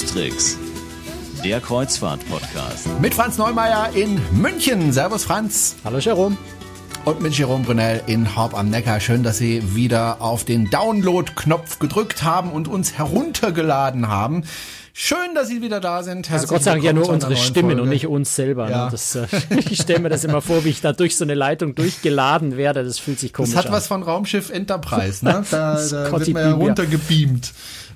Tricks, der Kreuzfahrt-Podcast. Mit Franz Neumeier in München. Servus Franz. Hallo Jerome. Und mit Jerome Brunel in Horb am Neckar. Schön, dass Sie wieder auf den Download-Knopf gedrückt haben und uns heruntergeladen haben. Schön, dass Sie wieder da sind. Herzlich also Gott sei Dank ja nur unsere Stimmen Folge. und nicht uns selber. Ne? Ja. Ne? Das, äh, ich stelle mir das immer vor, wie ich da durch so eine Leitung durchgeladen werde. Das fühlt sich komisch an. Das hat an. was von Raumschiff Enterprise. Ne? Da, da wird man ja runtergebeamt.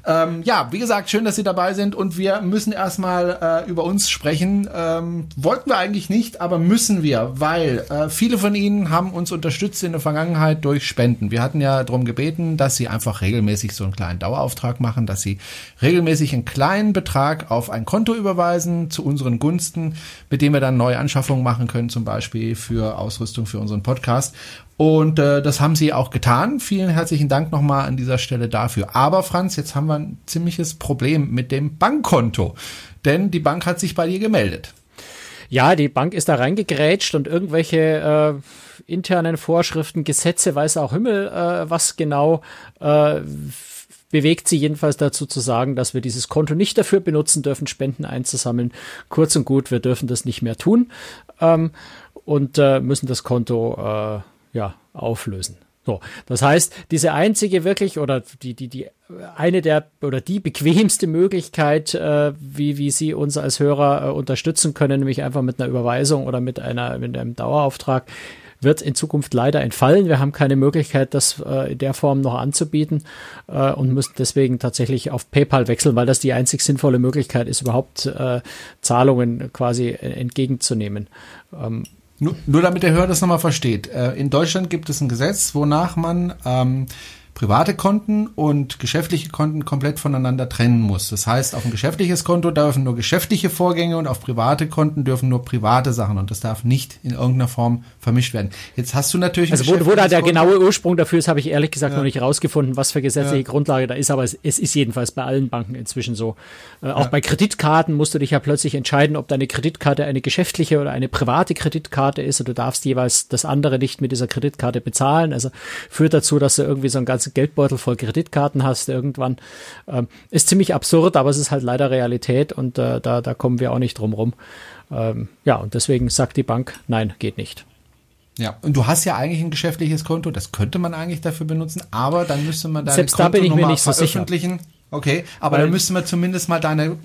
Ähm, ja, wie gesagt, schön, dass Sie dabei sind und wir müssen erstmal äh, über uns sprechen. Ähm, wollten wir eigentlich nicht, aber müssen wir, weil äh, viele von Ihnen haben uns unterstützt in der Vergangenheit durch Spenden. Wir hatten ja darum gebeten, dass Sie einfach regelmäßig so einen kleinen Dauerauftrag machen, dass Sie regelmäßig einen kleinen Betrag auf ein Konto überweisen zu unseren Gunsten, mit dem wir dann neue Anschaffungen machen können, zum Beispiel für Ausrüstung für unseren Podcast. Und äh, das haben sie auch getan. Vielen herzlichen Dank nochmal an dieser Stelle dafür. Aber Franz, jetzt haben wir ein ziemliches Problem mit dem Bankkonto. Denn die Bank hat sich bei dir gemeldet. Ja, die Bank ist da reingegrätscht und irgendwelche äh, internen Vorschriften, Gesetze, weiß auch Himmel, äh, was genau äh, bewegt sie jedenfalls dazu zu sagen, dass wir dieses Konto nicht dafür benutzen dürfen, Spenden einzusammeln. Kurz und gut, wir dürfen das nicht mehr tun ähm, und äh, müssen das Konto äh, ja, auflösen. So, das heißt, diese einzige wirklich oder die die die eine der oder die bequemste Möglichkeit, äh, wie wie Sie uns als Hörer äh, unterstützen können, nämlich einfach mit einer Überweisung oder mit einer mit einem Dauerauftrag, wird in Zukunft leider entfallen. Wir haben keine Möglichkeit, das äh, in der Form noch anzubieten äh, und müssen deswegen tatsächlich auf PayPal wechseln, weil das die einzig sinnvolle Möglichkeit ist, überhaupt äh, Zahlungen quasi entgegenzunehmen. Ähm, nur, nur damit der Hörer das nochmal versteht. Äh, in Deutschland gibt es ein Gesetz, wonach man ähm, private Konten und geschäftliche Konten komplett voneinander trennen muss. Das heißt, auf ein geschäftliches Konto dürfen nur geschäftliche Vorgänge und auf private Konten dürfen nur private Sachen und das darf nicht in irgendeiner Form vermischt werden. Jetzt hast du natürlich also wo, wo da der genaue Ursprung dafür ist, habe ich ehrlich gesagt ja. noch nicht rausgefunden, was für gesetzliche ja. Grundlage da ist, aber es, es, ist jedenfalls bei allen Banken inzwischen so. Äh, auch ja. bei Kreditkarten musst du dich ja plötzlich entscheiden, ob deine Kreditkarte eine geschäftliche oder eine private Kreditkarte ist und du darfst jeweils das andere nicht mit dieser Kreditkarte bezahlen. Also führt dazu, dass du irgendwie so ein ganzes ganzen Geldbeutel voll Kreditkarten hast irgendwann. Ähm, ist ziemlich absurd, aber es ist halt leider Realität und äh, da, da kommen wir auch nicht drum rum. Ähm, ja, und deswegen sagt die Bank, nein, geht nicht. Ja, und du hast ja eigentlich ein geschäftliches Konto, das könnte man eigentlich dafür benutzen, aber dann müsste man deine Selbst da bin ich mir nicht so veröffentlichen. Sicher. Okay, aber Weil, dann müsste man zumindest mal deine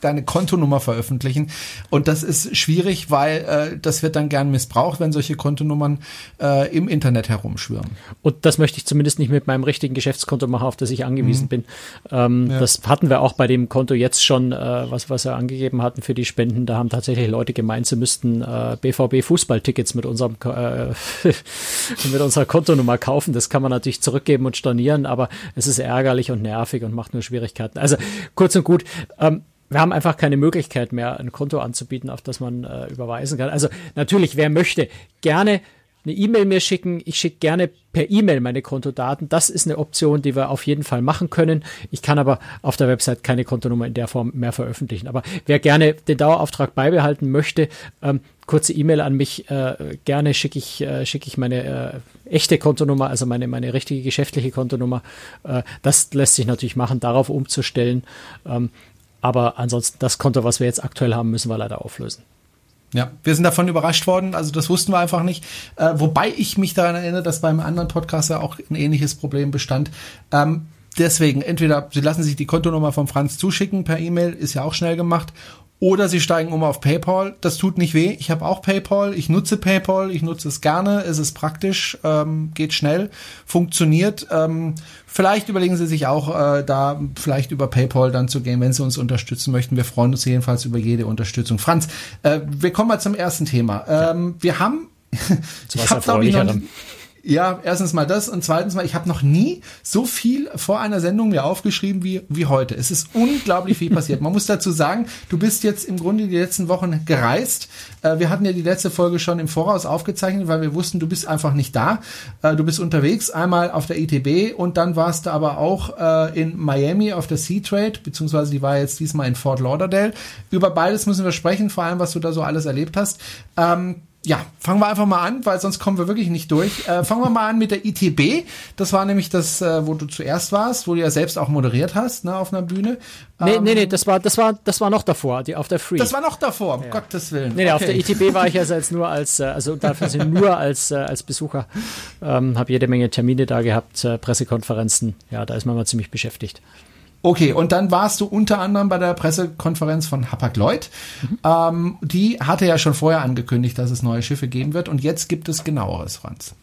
deine Kontonummer veröffentlichen. Und das ist schwierig, weil äh, das wird dann gern missbraucht, wenn solche Kontonummern äh, im Internet herumschwirren. Und das möchte ich zumindest nicht mit meinem richtigen Geschäftskonto machen, auf das ich angewiesen mhm. bin. Ähm, ja. Das hatten wir auch bei dem Konto jetzt schon, äh, was, was wir angegeben hatten für die Spenden. Da haben tatsächlich Leute gemeint, sie müssten äh, BVB Fußballtickets mit unserem äh, mit unserer Kontonummer kaufen. Das kann man natürlich zurückgeben und stornieren, aber es ist ärgerlich und nervig und macht nur Schwierigkeiten. Also kurz und gut, ähm, wir haben einfach keine Möglichkeit mehr, ein Konto anzubieten, auf das man äh, überweisen kann. Also natürlich, wer möchte, gerne eine E-Mail mir schicken. Ich schicke gerne per E-Mail meine Kontodaten. Das ist eine Option, die wir auf jeden Fall machen können. Ich kann aber auf der Website keine Kontonummer in der Form mehr veröffentlichen. Aber wer gerne den Dauerauftrag beibehalten möchte, ähm, kurze E-Mail an mich. Äh, gerne schicke ich, äh, schicke ich meine äh, echte Kontonummer, also meine, meine richtige geschäftliche Kontonummer. Äh, das lässt sich natürlich machen, darauf umzustellen. Ähm, aber ansonsten, das Konto, was wir jetzt aktuell haben, müssen wir leider auflösen. Ja, wir sind davon überrascht worden, also das wussten wir einfach nicht. Äh, wobei ich mich daran erinnere, dass beim anderen Podcast ja auch ein ähnliches Problem bestand. Ähm, deswegen, entweder Sie lassen sich die Kontonummer von Franz zuschicken per E-Mail, ist ja auch schnell gemacht, oder sie steigen um auf PayPal. Das tut nicht weh. Ich habe auch PayPal. Ich nutze PayPal. Ich nutze es gerne. Es ist praktisch, ähm, geht schnell, funktioniert. Ähm, vielleicht überlegen Sie sich auch, äh, da vielleicht über PayPal dann zu gehen, wenn Sie uns unterstützen möchten. Wir freuen uns jedenfalls über jede Unterstützung. Franz, äh, wir kommen mal zum ersten Thema. Ähm, wir haben, ich habe glaube ich noch, ja, erstens mal das und zweitens mal, ich habe noch nie so viel vor einer Sendung mir aufgeschrieben wie, wie heute. Es ist unglaublich viel passiert. Man muss dazu sagen, du bist jetzt im Grunde die letzten Wochen gereist. Äh, wir hatten ja die letzte Folge schon im Voraus aufgezeichnet, weil wir wussten, du bist einfach nicht da. Äh, du bist unterwegs, einmal auf der ITB und dann warst du aber auch äh, in Miami auf der Sea Trade, beziehungsweise die war jetzt diesmal in Fort Lauderdale. Über beides müssen wir sprechen, vor allem was du da so alles erlebt hast. Ähm, ja, fangen wir einfach mal an, weil sonst kommen wir wirklich nicht durch. Äh, fangen wir mal an mit der ITB. Das war nämlich das, äh, wo du zuerst warst, wo du ja selbst auch moderiert hast, ne, auf einer Bühne. Nee, ähm, nee, nee, das war, das war, das war noch davor, die auf der Free. Das war noch davor, um ja. Gottes Willen. Nee, nee okay. auf der ITB war ich also als nur als, äh, also dafür sind nur als, äh, als Besucher. Ähm, habe jede Menge Termine da gehabt, äh, Pressekonferenzen. Ja, da ist man mal ziemlich beschäftigt. Okay, und dann warst du unter anderem bei der Pressekonferenz von Hapag-Lloyd. Mhm. Ähm, die hatte ja schon vorher angekündigt, dass es neue Schiffe geben wird. Und jetzt gibt es genaueres, Franz.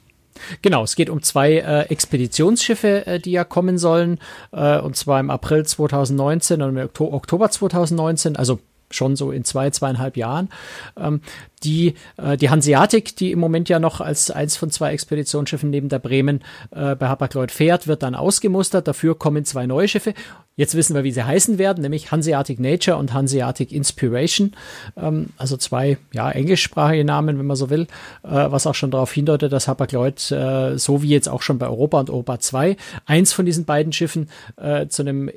Genau, es geht um zwei äh, Expeditionsschiffe, äh, die ja kommen sollen, äh, und zwar im April 2019 und im Oktober 2019, also schon so in zwei, zweieinhalb Jahren. Ähm, die, äh, die Hanseatic, die im Moment ja noch als eins von zwei Expeditionsschiffen neben der Bremen äh, bei Hapag-Lloyd fährt, wird dann ausgemustert. Dafür kommen zwei neue Schiffe. Jetzt wissen wir, wie sie heißen werden, nämlich Hanseatic Nature und Hanseatic Inspiration. Ähm, also zwei, ja, englischsprachige Namen, wenn man so will, äh, was auch schon darauf hindeutet, dass Hapag-Lloyd, äh, so wie jetzt auch schon bei Europa und Europa 2, eins von diesen beiden Schiffen äh, zu einem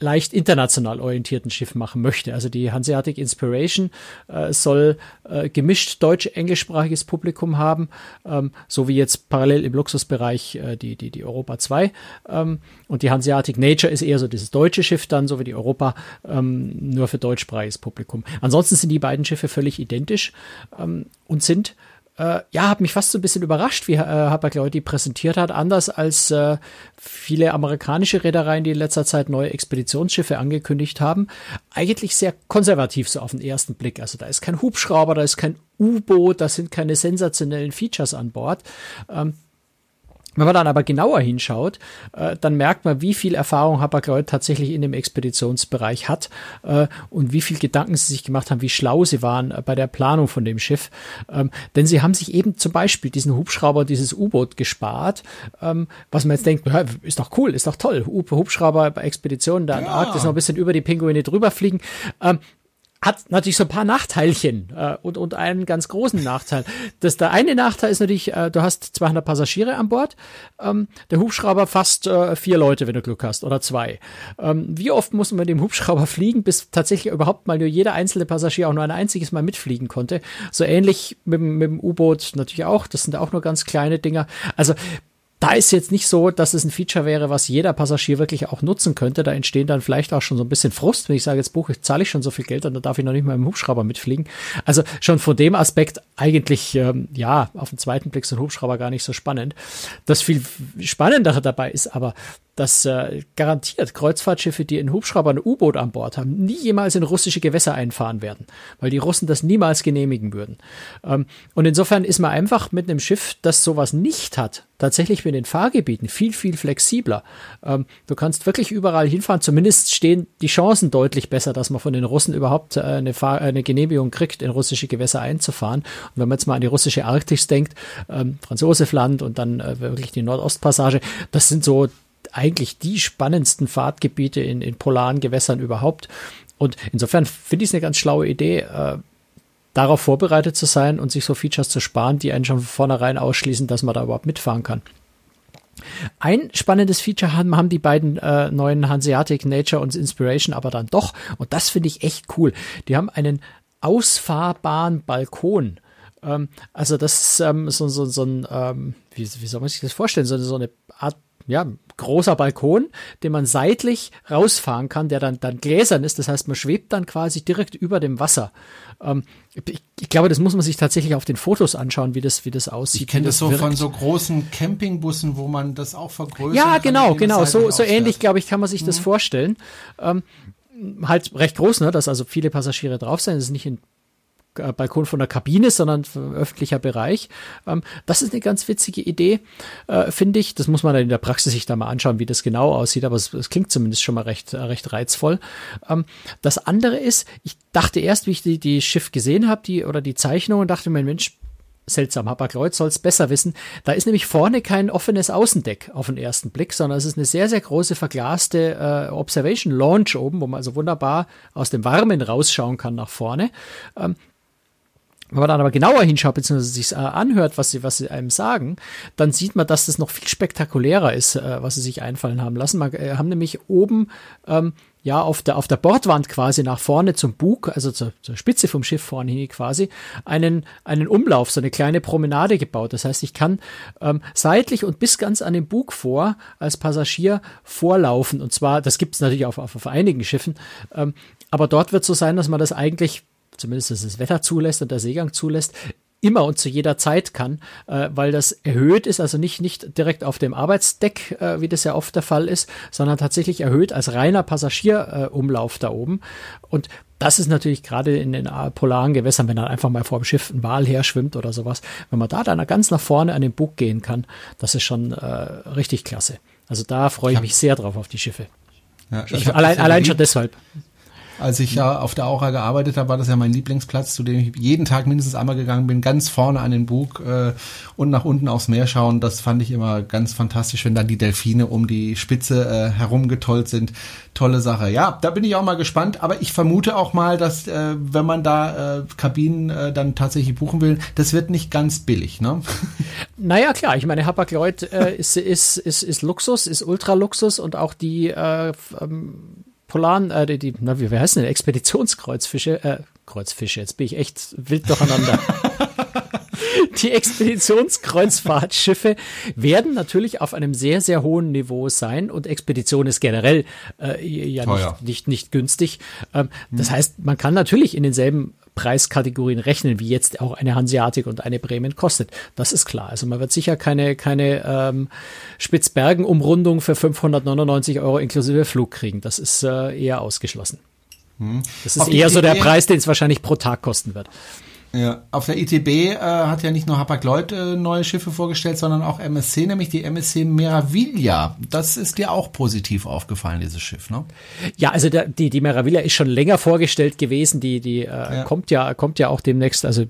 leicht international orientierten Schiff machen möchte. Also die Hanseatic Inspiration äh, soll äh, gemischt deutsch-englischsprachiges Publikum haben, ähm, so wie jetzt parallel im Luxusbereich äh, die, die, die Europa 2. Ähm, und die Hanseatic Nature ist eher so dieses deutsche Schiff dann, so wie die Europa, ähm, nur für deutschsprachiges Publikum. Ansonsten sind die beiden Schiffe völlig identisch ähm, und sind äh, ja, hat mich fast so ein bisschen überrascht, wie äh, Hapag-Lloyd die präsentiert hat. Anders als äh, viele amerikanische Reedereien, die in letzter Zeit neue Expeditionsschiffe angekündigt haben. Eigentlich sehr konservativ so auf den ersten Blick. Also da ist kein Hubschrauber, da ist kein U-Boot, da sind keine sensationellen Features an Bord. Ähm, wenn man dann aber genauer hinschaut, äh, dann merkt man, wie viel Erfahrung Hapag-Lloyd tatsächlich in dem Expeditionsbereich hat äh, und wie viel Gedanken sie sich gemacht haben, wie schlau sie waren äh, bei der Planung von dem Schiff. Ähm, denn sie haben sich eben zum Beispiel diesen Hubschrauber, dieses U-Boot gespart, ähm, was man jetzt denkt, ja, ist doch cool, ist doch toll, Hubschrauber bei Expeditionen der ja. Antarktis noch ein bisschen über die Pinguine drüber fliegen. Ähm, hat natürlich so ein paar Nachteilchen äh, und, und einen ganz großen Nachteil. Das, der eine Nachteil ist natürlich, äh, du hast 200 Passagiere an Bord, ähm, der Hubschrauber fast äh, vier Leute, wenn du Glück hast, oder zwei. Ähm, wie oft muss man mit dem Hubschrauber fliegen, bis tatsächlich überhaupt mal nur jeder einzelne Passagier auch nur ein einziges Mal mitfliegen konnte? So ähnlich mit, mit dem U-Boot natürlich auch, das sind auch nur ganz kleine Dinger. Also da ist jetzt nicht so, dass es ein Feature wäre, was jeder Passagier wirklich auch nutzen könnte. Da entstehen dann vielleicht auch schon so ein bisschen Frust, wenn ich sage, jetzt buche ich, zahle ich schon so viel Geld und dann darf ich noch nicht mal im Hubschrauber mitfliegen. Also schon von dem Aspekt eigentlich, ähm, ja, auf den zweiten Blick so ein Hubschrauber gar nicht so spannend. Das viel Spannendere dabei ist aber, dass äh, garantiert Kreuzfahrtschiffe, die in Hubschrauber ein U-Boot an Bord haben, nie jemals in russische Gewässer einfahren werden, weil die Russen das niemals genehmigen würden. Ähm, und insofern ist man einfach mit einem Schiff, das sowas nicht hat, tatsächlich mit den Fahrgebieten viel, viel flexibler. Ähm, du kannst wirklich überall hinfahren. Zumindest stehen die Chancen deutlich besser, dass man von den Russen überhaupt äh, eine, Fahr eine Genehmigung kriegt, in russische Gewässer einzufahren. Und wenn man jetzt mal an die russische Arktis denkt, ähm, Franz Josef Land und dann äh, wirklich die Nordostpassage, das sind so eigentlich die spannendsten Fahrtgebiete in, in polaren Gewässern überhaupt. Und insofern finde ich es eine ganz schlaue Idee, äh, darauf vorbereitet zu sein und sich so Features zu sparen, die einen schon von vornherein ausschließen, dass man da überhaupt mitfahren kann. Ein spannendes Feature haben, haben die beiden äh, neuen Hanseatic Nature und Inspiration aber dann doch, und das finde ich echt cool. Die haben einen ausfahrbaren Balkon. Ähm, also das ist ähm, so, so, so ein, ähm, wie, wie soll man sich das vorstellen, so, so eine Art ja, großer Balkon, den man seitlich rausfahren kann, der dann, dann gläsern ist. Das heißt, man schwebt dann quasi direkt über dem Wasser. Ähm, ich, ich, glaube, das muss man sich tatsächlich auf den Fotos anschauen, wie das, wie das aussieht. Ich kenne das, so wirkt. von so großen Campingbussen, wo man das auch vergrößert. Ja, genau, genau. So, so ähnlich, glaube ich, kann man sich mhm. das vorstellen. Ähm, halt recht groß, ne, dass also viele Passagiere drauf sind. Das ist nicht in Balkon von der Kabine, sondern öffentlicher Bereich. Ähm, das ist eine ganz witzige Idee, äh, finde ich. Das muss man dann in der Praxis sich da mal anschauen, wie das genau aussieht, aber es, es klingt zumindest schon mal recht, äh, recht reizvoll. Ähm, das andere ist, ich dachte erst, wie ich die, die Schiff gesehen habe, die oder die Zeichnung und dachte mir, Mensch, seltsam. Hapag-Lloyd soll es besser wissen. Da ist nämlich vorne kein offenes Außendeck auf den ersten Blick, sondern es ist eine sehr, sehr große verglaste äh, Observation Launch oben, wo man also wunderbar aus dem Warmen rausschauen kann nach vorne. Ähm, wenn man dann aber genauer hinschaut, beziehungsweise sich äh, anhört, was sie, was sie einem sagen, dann sieht man, dass das noch viel spektakulärer ist, äh, was sie sich einfallen haben lassen. Man äh, haben nämlich oben ähm, ja auf der auf der Bordwand quasi nach vorne zum Bug, also zur, zur Spitze vom Schiff vorne hin quasi einen einen Umlauf, so eine kleine Promenade gebaut. Das heißt, ich kann ähm, seitlich und bis ganz an den Bug vor als Passagier vorlaufen. Und zwar, das gibt es natürlich auf, auf, auf einigen Schiffen, ähm, aber dort wird so sein, dass man das eigentlich zumindest dass das Wetter zulässt und der Seegang zulässt, immer und zu jeder Zeit kann, äh, weil das erhöht ist, also nicht, nicht direkt auf dem Arbeitsdeck, äh, wie das ja oft der Fall ist, sondern tatsächlich erhöht als reiner Passagierumlauf äh, da oben. Und das ist natürlich gerade in den polaren Gewässern, wenn dann einfach mal vor dem Schiff ein Wal her schwimmt oder sowas, wenn man da dann ganz nach vorne an den Bug gehen kann, das ist schon äh, richtig klasse. Also da freue ich mich sehr drauf auf die Schiffe. Ja, ich allein, allein schon deshalb. Als ich ja auf der Aura gearbeitet habe, war das ja mein Lieblingsplatz, zu dem ich jeden Tag mindestens einmal gegangen bin, ganz vorne an den Bug äh, und nach unten aufs Meer schauen. Das fand ich immer ganz fantastisch, wenn dann die Delfine um die Spitze äh, herumgetollt sind. Tolle Sache. Ja, da bin ich auch mal gespannt. Aber ich vermute auch mal, dass äh, wenn man da äh, Kabinen äh, dann tatsächlich buchen will, das wird nicht ganz billig, ne? Naja, klar. Ich meine, Hapag-Lloyd äh, ist, ist, ist, ist Luxus, ist Ultraluxus und auch die äh, ähm, Polaren, äh, die, die, na, wie, wie heißen denn, Expeditionskreuzfische, äh, Kreuzfische, jetzt bin ich echt wild durcheinander. die Expeditionskreuzfahrtschiffe werden natürlich auf einem sehr, sehr hohen Niveau sein und Expedition ist generell äh, ja nicht, nicht, nicht günstig. Ähm, das hm. heißt, man kann natürlich in denselben Preiskategorien rechnen, wie jetzt auch eine Hanseatic und eine Bremen kostet. Das ist klar. Also man wird sicher keine, keine ähm, Spitzbergen-Umrundung für 599 Euro inklusive Flug kriegen. Das ist äh, eher ausgeschlossen. Hm. Das ist eher so der Preis, den es wahrscheinlich pro Tag kosten wird. Ja, auf der ITB äh, hat ja nicht nur Hapag-Lloyd äh, neue Schiffe vorgestellt, sondern auch MSC, nämlich die MSC Meraviglia. Das ist dir auch positiv aufgefallen, dieses Schiff, ne? Ja, also der, die die Meraviglia ist schon länger vorgestellt gewesen. Die die äh, ja. kommt ja kommt ja auch demnächst. Also ich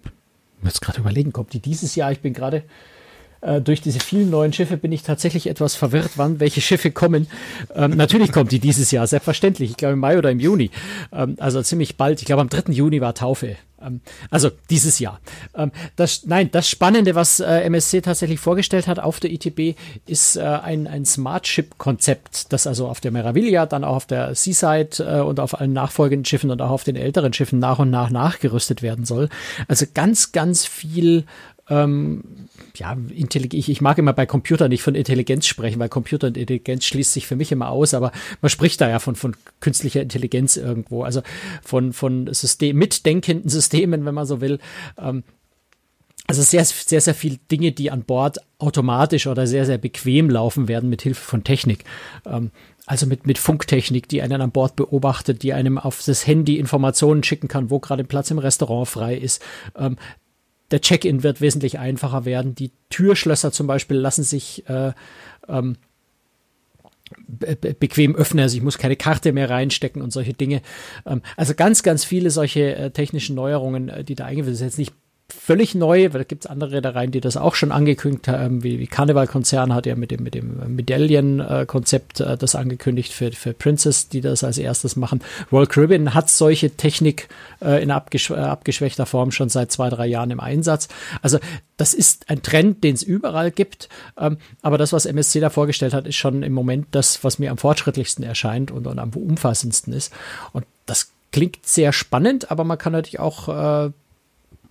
muss jetzt gerade überlegen, kommt die dieses Jahr? Ich bin gerade äh, durch diese vielen neuen Schiffe bin ich tatsächlich etwas verwirrt, wann welche Schiffe kommen. Ähm, natürlich kommt die dieses Jahr, selbstverständlich. Ich glaube im Mai oder im Juni. Ähm, also ziemlich bald. Ich glaube am 3. Juni war Taufe. Ähm, also dieses Jahr. Ähm, das, nein, das Spannende, was äh, MSC tatsächlich vorgestellt hat auf der ITB, ist äh, ein, ein Smart Ship Konzept, das also auf der Meraviglia, dann auch auf der Seaside äh, und auf allen nachfolgenden Schiffen und auch auf den älteren Schiffen nach und nach nachgerüstet werden soll. Also ganz, ganz viel ähm, ja, ich, ich mag immer bei Computern nicht von Intelligenz sprechen, weil Computer und Intelligenz schließt sich für mich immer aus, aber man spricht da ja von, von künstlicher Intelligenz irgendwo, also von, von System, mitdenkenden Systemen, wenn man so will. Ähm, also sehr, sehr, sehr viel Dinge, die an Bord automatisch oder sehr, sehr bequem laufen werden mit Hilfe von Technik. Ähm, also mit, mit Funktechnik, die einen an Bord beobachtet, die einem auf das Handy Informationen schicken kann, wo gerade Platz im Restaurant frei ist. Ähm, der Check-in wird wesentlich einfacher werden. Die Türschlösser zum Beispiel lassen sich äh, ähm, be bequem öffnen. Also ich muss keine Karte mehr reinstecken und solche Dinge. Ähm, also ganz, ganz viele solche äh, technischen Neuerungen, äh, die da eingeführt sind. Jetzt nicht völlig neu, weil da gibt es andere Reedereien, die das auch schon angekündigt haben, wie, wie Karneval-Konzern hat ja mit dem, mit dem Medaillen-Konzept äh, das angekündigt für, für Princess, die das als erstes machen. Royal Caribbean hat solche Technik äh, in abgesch äh, abgeschwächter Form schon seit zwei, drei Jahren im Einsatz. Also das ist ein Trend, den es überall gibt, ähm, aber das, was MSC da vorgestellt hat, ist schon im Moment das, was mir am fortschrittlichsten erscheint und, und am umfassendsten ist. Und das klingt sehr spannend, aber man kann natürlich auch äh,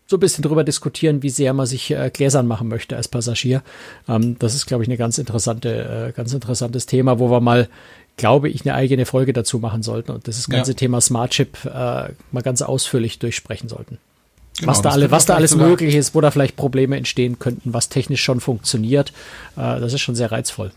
so ein bisschen drüber diskutieren, wie sehr man sich äh, gläsern machen möchte als Passagier. Ähm, das ist, glaube ich, eine ganz interessante, äh, ganz interessantes Thema, wo wir mal, glaube ich, eine eigene Folge dazu machen sollten und das ganze ja. Thema Smart Chip äh, mal ganz ausführlich durchsprechen sollten. Genau, was da, alle, was da alles möglich ist, wo da vielleicht Probleme entstehen könnten, was technisch schon funktioniert, äh, das ist schon sehr reizvoll.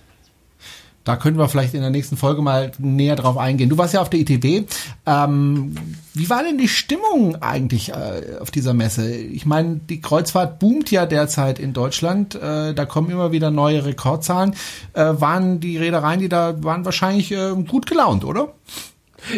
Da können wir vielleicht in der nächsten Folge mal näher drauf eingehen. Du warst ja auf der ITB. Ähm, wie war denn die Stimmung eigentlich äh, auf dieser Messe? Ich meine, die Kreuzfahrt boomt ja derzeit in Deutschland. Äh, da kommen immer wieder neue Rekordzahlen. Äh, waren die Reedereien, die da waren, wahrscheinlich äh, gut gelaunt, oder?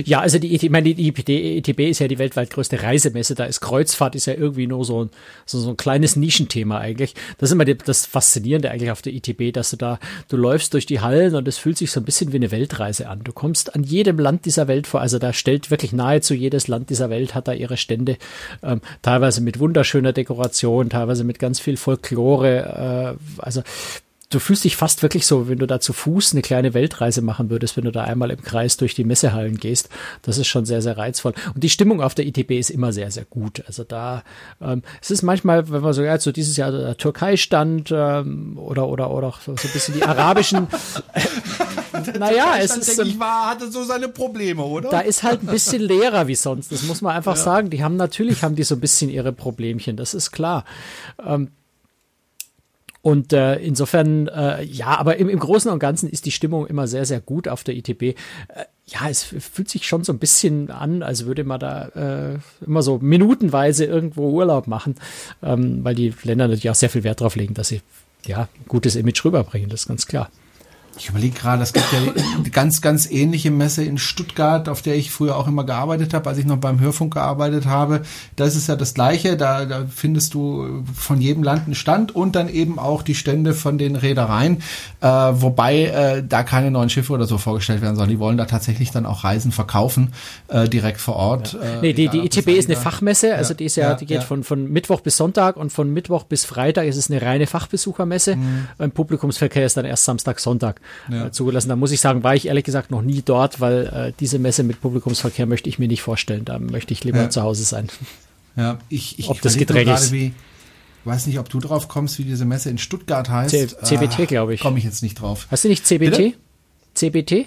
Ja, also die, ich meine, die ITB ist ja die weltweit größte Reisemesse. Da ist Kreuzfahrt ist ja irgendwie nur so ein, so, so ein kleines Nischenthema eigentlich. Das ist immer die, das Faszinierende eigentlich auf der ITB, dass du da, du läufst durch die Hallen und es fühlt sich so ein bisschen wie eine Weltreise an. Du kommst an jedem Land dieser Welt vor. Also da stellt wirklich nahezu jedes Land dieser Welt hat da ihre Stände, ähm, teilweise mit wunderschöner Dekoration, teilweise mit ganz viel Folklore. Äh, also du fühlst dich fast wirklich so, wenn du da zu Fuß eine kleine Weltreise machen würdest, wenn du da einmal im Kreis durch die Messehallen gehst. Das ist schon sehr, sehr reizvoll. Und die Stimmung auf der ITB ist immer sehr, sehr gut. Also da, ähm, es ist manchmal, wenn man so, ja, so dieses Jahr der Türkei stand ähm, oder, oder, oder so ein bisschen die arabischen. naja, es ist. Ich war, hatte so seine Probleme, oder? Da ist halt ein bisschen leerer wie sonst. Das muss man einfach ja. sagen. Die haben natürlich, haben die so ein bisschen ihre Problemchen. Das ist klar. Ähm, und äh, insofern, äh, ja, aber im, im Großen und Ganzen ist die Stimmung immer sehr, sehr gut auf der ITB. Äh, ja, es fühlt sich schon so ein bisschen an, als würde man da äh, immer so minutenweise irgendwo Urlaub machen, ähm, weil die Länder natürlich auch sehr viel Wert darauf legen, dass sie ja gutes Image rüberbringen, das ist ganz klar. Ich überlege gerade, es gibt ja eine ganz, ganz ähnliche Messe in Stuttgart, auf der ich früher auch immer gearbeitet habe, als ich noch beim Hörfunk gearbeitet habe. Da ist ja das Gleiche. Da, da findest du von jedem Land einen Stand und dann eben auch die Stände von den Reedereien, äh, wobei äh, da keine neuen Schiffe oder so vorgestellt werden, sondern die wollen da tatsächlich dann auch Reisen verkaufen, äh, direkt vor Ort. Ja. Äh, nee, die, die ITB ist eine Fachmesse, also die ist ja, ja die geht von, von Mittwoch bis Sonntag und von Mittwoch bis Freitag ist es eine reine Fachbesuchermesse. Mhm. Beim Publikumsverkehr ist dann erst Samstag, Sonntag ja. äh, zugelassen. Da muss ich sagen, war ich ehrlich gesagt noch nie dort, weil äh, diese Messe mit Publikumsverkehr möchte ich mir nicht vorstellen. Da möchte ich lieber ja. zu Hause sein. Ja, ich, ich ob das Getränk ist. Wie, weiß nicht, ob du drauf kommst, wie diese Messe in Stuttgart heißt. C CBT, ah, glaube ich. Komme ich jetzt nicht drauf. Hast du nicht CBT? Bitte? CBT?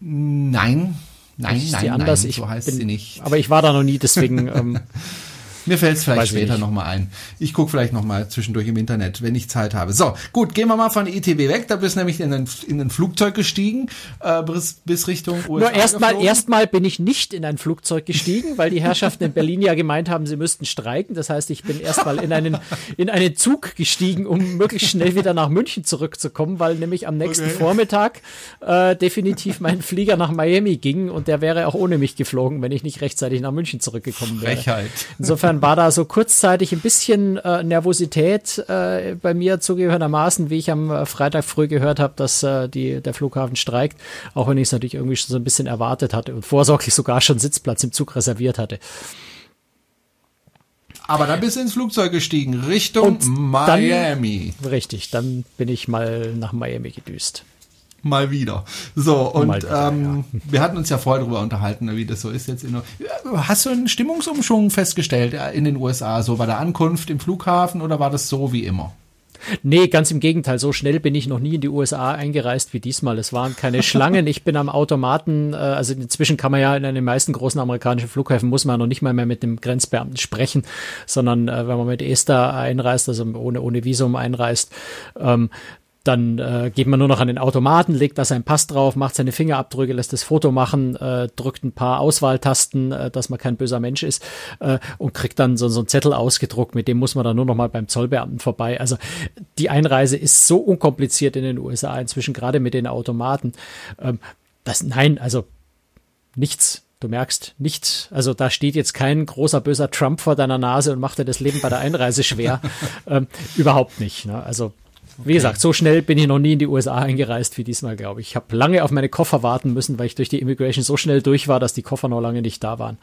Nein, nein, nein, anders. nein, so heißt bin, sie nicht. Aber ich war da noch nie, deswegen ähm, Mir fällt es vielleicht Weiß später nochmal ein. Ich gucke vielleicht nochmal zwischendurch im Internet, wenn ich Zeit habe. So, gut, gehen wir mal von der ITB weg. Da bist du nämlich in ein, in ein Flugzeug gestiegen, äh, bis, bis Richtung USA. Nur erstmal erstmal bin ich nicht in ein Flugzeug gestiegen, weil die Herrschaften in Berlin ja gemeint haben, sie müssten streiken. Das heißt, ich bin erstmal in einen, in einen Zug gestiegen, um möglichst schnell wieder nach München zurückzukommen, weil nämlich am nächsten okay. Vormittag äh, definitiv mein Flieger nach Miami ging und der wäre auch ohne mich geflogen, wenn ich nicht rechtzeitig nach München zurückgekommen wäre. Frechheit. Insofern Insofern war da so kurzzeitig ein bisschen äh, Nervosität äh, bei mir zugehörermaßen, wie ich am äh, Freitag früh gehört habe, dass äh, die, der Flughafen streikt, auch wenn ich es natürlich irgendwie schon so ein bisschen erwartet hatte und vorsorglich sogar schon Sitzplatz im Zug reserviert hatte. Aber dann bist du ins Flugzeug gestiegen, Richtung und Miami. Dann, richtig, dann bin ich mal nach Miami gedüst mal wieder. So, und wieder, ähm, ja. wir hatten uns ja vorher darüber unterhalten, wie das so ist jetzt. In, hast du einen Stimmungsumschwung festgestellt äh, in den USA, so bei der Ankunft im Flughafen oder war das so wie immer? Nee, ganz im Gegenteil. So schnell bin ich noch nie in die USA eingereist wie diesmal. Es waren keine Schlangen. Ich bin am Automaten, äh, also inzwischen kann man ja in den meisten großen amerikanischen Flughäfen muss man noch nicht mal mehr mit dem Grenzbeamten sprechen, sondern äh, wenn man mit ESTA einreist, also ohne, ohne Visum einreist, ähm, dann äh, geht man nur noch an den Automaten, legt da seinen Pass drauf, macht seine Fingerabdrücke, lässt das Foto machen, äh, drückt ein paar Auswahltasten, äh, dass man kein böser Mensch ist äh, und kriegt dann so, so einen Zettel ausgedruckt, mit dem muss man dann nur noch mal beim Zollbeamten vorbei. Also die Einreise ist so unkompliziert in den USA inzwischen, gerade mit den Automaten. Ähm, das, nein, also nichts. Du merkst nichts. Also da steht jetzt kein großer böser Trump vor deiner Nase und macht dir das Leben bei der Einreise schwer. ähm, überhaupt nicht. Ne? Also wie gesagt, so schnell bin ich noch nie in die USA eingereist wie diesmal, glaube ich. Ich habe lange auf meine Koffer warten müssen, weil ich durch die Immigration so schnell durch war, dass die Koffer noch lange nicht da waren.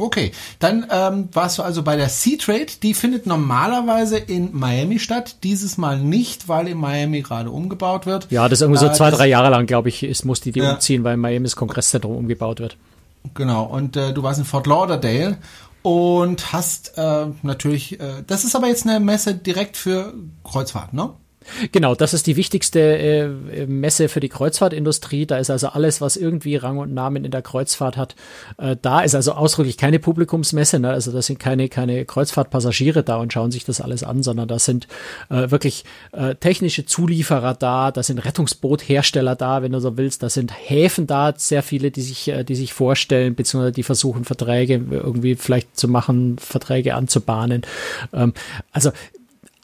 Okay, dann ähm, warst du also bei der Sea-Trade. Die findet normalerweise in Miami statt. Dieses Mal nicht, weil in Miami gerade umgebaut wird. Ja, das ist irgendwie so äh, zwei, drei Jahre lang, glaube ich, ist, muss die die ja. umziehen, weil in Miami das Kongresszentrum umgebaut wird. Genau, und äh, du warst in Fort Lauderdale und hast äh, natürlich, äh, das ist aber jetzt eine Messe direkt für Kreuzfahrt, ne? Genau, das ist die wichtigste äh, Messe für die Kreuzfahrtindustrie. Da ist also alles, was irgendwie Rang und Namen in der Kreuzfahrt hat. Äh, da ist also ausdrücklich keine Publikumsmesse. Ne? Also da sind keine, keine Kreuzfahrtpassagiere da und schauen sich das alles an, sondern da sind äh, wirklich äh, technische Zulieferer da, da sind Rettungsboothersteller da, wenn du so willst. Da sind Häfen da, sehr viele, die sich, äh, die sich vorstellen, beziehungsweise die versuchen, Verträge irgendwie vielleicht zu machen, Verträge anzubahnen. Ähm, also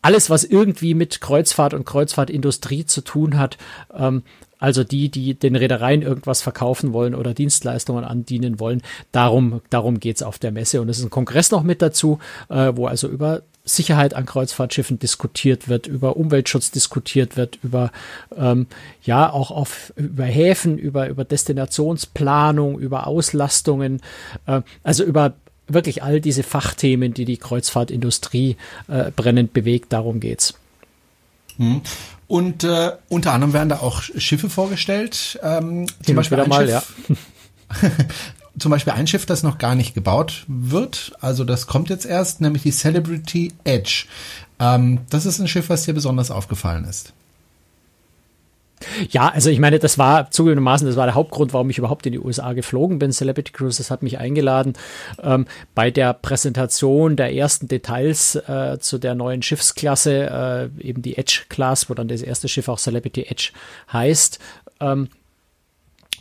alles, was irgendwie mit Kreuzfahrt und Kreuzfahrtindustrie zu tun hat, ähm, also die, die den Reedereien irgendwas verkaufen wollen oder Dienstleistungen andienen wollen, darum, darum geht's auf der Messe. Und es ist ein Kongress noch mit dazu, äh, wo also über Sicherheit an Kreuzfahrtschiffen diskutiert wird, über Umweltschutz diskutiert wird, über ähm, ja auch auf über Häfen, über über Destinationsplanung, über Auslastungen, äh, also über wirklich all diese Fachthemen, die die Kreuzfahrtindustrie äh, brennend bewegt, darum geht's. Mhm. Und äh, unter anderem werden da auch Schiffe vorgestellt. Ähm, zum Beispiel ein mal, Schiff, ja. zum Beispiel ein Schiff, das noch gar nicht gebaut wird. Also das kommt jetzt erst, nämlich die Celebrity Edge. Ähm, das ist ein Schiff, was dir besonders aufgefallen ist. Ja, also ich meine, das war zugegebenermaßen, das war der Hauptgrund, warum ich überhaupt in die USA geflogen bin. Celebrity Cruises hat mich eingeladen, ähm, bei der Präsentation der ersten Details äh, zu der neuen Schiffsklasse, äh, eben die Edge Class, wo dann das erste Schiff auch Celebrity Edge heißt, ähm,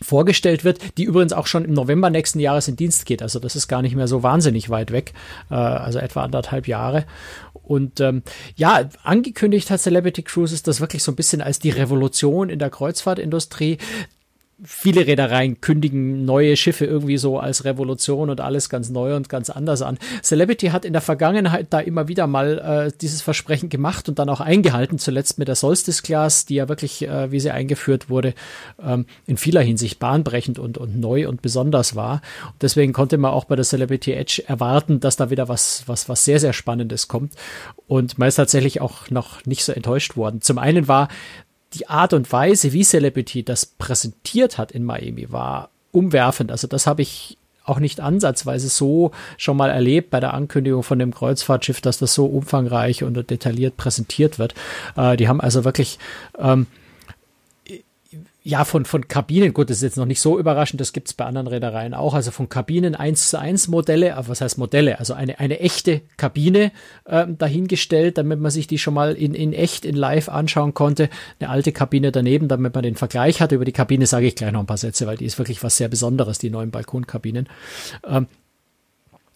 vorgestellt wird, die übrigens auch schon im November nächsten Jahres in Dienst geht. Also das ist gar nicht mehr so wahnsinnig weit weg, äh, also etwa anderthalb Jahre. Und ähm, ja, angekündigt hat Celebrity Cruises das wirklich so ein bisschen als die Revolution in der Kreuzfahrtindustrie viele Reedereien kündigen neue Schiffe irgendwie so als Revolution und alles ganz neu und ganz anders an. Celebrity hat in der Vergangenheit da immer wieder mal äh, dieses Versprechen gemacht und dann auch eingehalten, zuletzt mit der Solstice Class, die ja wirklich, äh, wie sie eingeführt wurde, ähm, in vieler Hinsicht bahnbrechend und, und neu und besonders war. Und deswegen konnte man auch bei der Celebrity Edge erwarten, dass da wieder was, was, was sehr, sehr Spannendes kommt. Und man ist tatsächlich auch noch nicht so enttäuscht worden. Zum einen war die Art und Weise, wie Celebrity das präsentiert hat in Miami, war umwerfend. Also das habe ich auch nicht ansatzweise so schon mal erlebt bei der Ankündigung von dem Kreuzfahrtschiff, dass das so umfangreich und detailliert präsentiert wird. Äh, die haben also wirklich ähm, ja, von, von Kabinen, gut, das ist jetzt noch nicht so überraschend, das gibt's bei anderen Reedereien auch, also von Kabinen 1 zu 1 Modelle, aber was heißt Modelle? Also eine, eine echte Kabine ähm, dahingestellt, damit man sich die schon mal in, in echt, in live anschauen konnte. Eine alte Kabine daneben, damit man den Vergleich hat. Über die Kabine sage ich gleich noch ein paar Sätze, weil die ist wirklich was sehr Besonderes, die neuen Balkonkabinen. Ähm,